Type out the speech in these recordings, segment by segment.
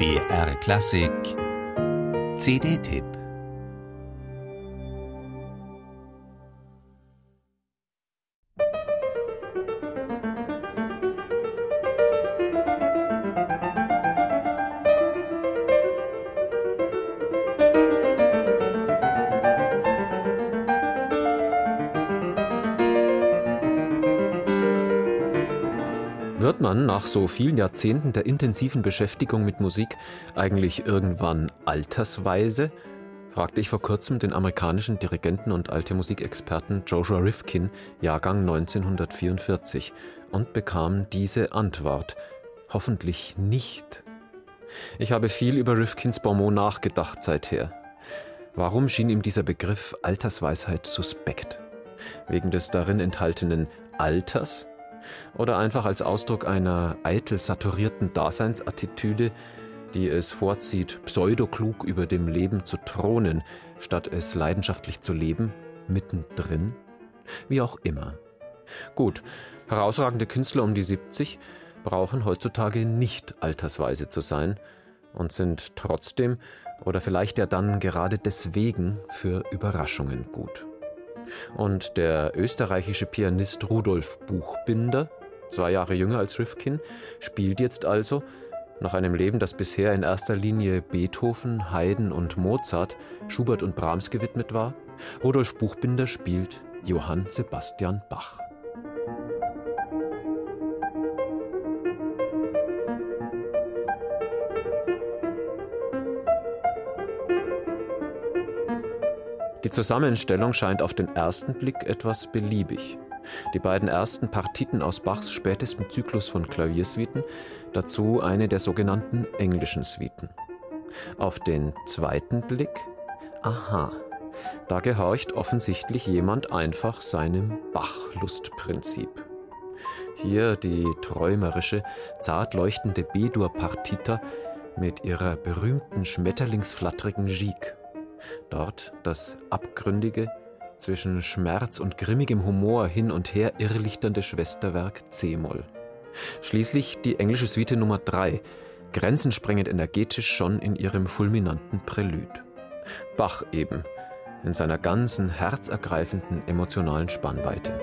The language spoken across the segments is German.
BR Klassik. CD-Tipp Wird man nach so vielen Jahrzehnten der intensiven Beschäftigung mit Musik eigentlich irgendwann altersweise? fragte ich vor kurzem den amerikanischen Dirigenten und alte Musikexperten Joshua Rifkin, Jahrgang 1944, und bekam diese Antwort: Hoffentlich nicht. Ich habe viel über Rifkins Bonmot nachgedacht seither. Warum schien ihm dieser Begriff Altersweisheit suspekt? Wegen des darin enthaltenen Alters oder einfach als Ausdruck einer eitel saturierten Daseinsattitüde, die es vorzieht, pseudoklug über dem Leben zu thronen, statt es leidenschaftlich zu leben, mittendrin? Wie auch immer. Gut, herausragende Künstler um die 70 brauchen heutzutage nicht altersweise zu sein und sind trotzdem oder vielleicht ja dann gerade deswegen für Überraschungen gut. Und der österreichische Pianist Rudolf Buchbinder, zwei Jahre jünger als Rifkin, spielt jetzt also, nach einem Leben, das bisher in erster Linie Beethoven, Haydn und Mozart, Schubert und Brahms gewidmet war, Rudolf Buchbinder spielt Johann Sebastian Bach. Die Zusammenstellung scheint auf den ersten Blick etwas beliebig. Die beiden ersten Partiten aus Bachs spätestem Zyklus von Klaviersuiten, dazu eine der sogenannten englischen Suiten. Auf den zweiten Blick, aha, da gehorcht offensichtlich jemand einfach seinem Bach-Lustprinzip. Hier die träumerische, zart leuchtende B-Dur-Partita mit ihrer berühmten schmetterlingsflatterigen Gigue Dort das abgründige, zwischen Schmerz und grimmigem Humor hin und her irrlichternde Schwesterwerk C-Moll. Schließlich die englische Suite Nummer 3, grenzensprengend energetisch schon in ihrem fulminanten Prälude. Bach eben, in seiner ganzen herzergreifenden emotionalen Spannweite.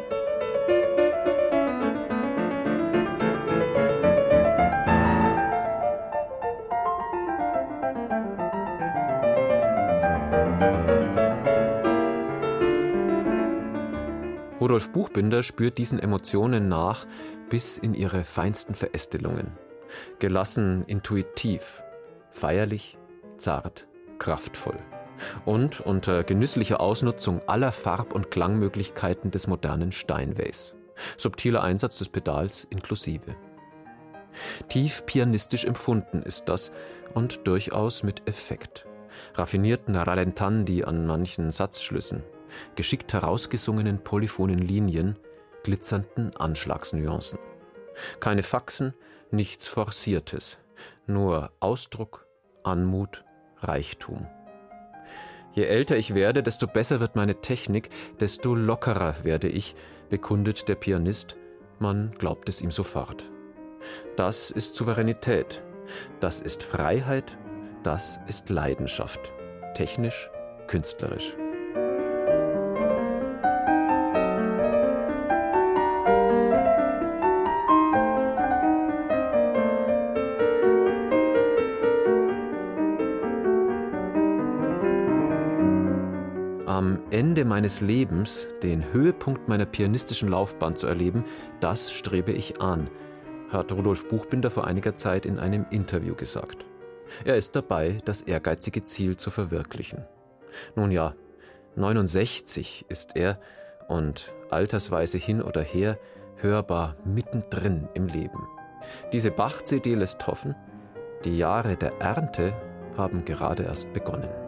Rudolf Buchbinder spürt diesen Emotionen nach bis in ihre feinsten Verästelungen. Gelassen, intuitiv, feierlich, zart, kraftvoll. Und unter genüsslicher Ausnutzung aller Farb- und Klangmöglichkeiten des modernen Steinways. Subtiler Einsatz des Pedals inklusive. Tief pianistisch empfunden ist das und durchaus mit Effekt. Raffinierten Rallentandi an manchen Satzschlüssen, geschickt herausgesungenen polyphonen Linien, glitzernden Anschlagsnuancen. Keine Faxen, nichts Forciertes, nur Ausdruck, Anmut, Reichtum. Je älter ich werde, desto besser wird meine Technik, desto lockerer werde ich, bekundet der Pianist, man glaubt es ihm sofort. Das ist Souveränität, das ist Freiheit, das ist Leidenschaft, technisch, künstlerisch. Am Ende meines Lebens den Höhepunkt meiner pianistischen Laufbahn zu erleben, das strebe ich an, hat Rudolf Buchbinder vor einiger Zeit in einem Interview gesagt. Er ist dabei, das ehrgeizige Ziel zu verwirklichen. Nun ja, 69 ist er und altersweise hin oder her hörbar mittendrin im Leben. Diese Bach-CD lässt hoffen, die Jahre der Ernte haben gerade erst begonnen.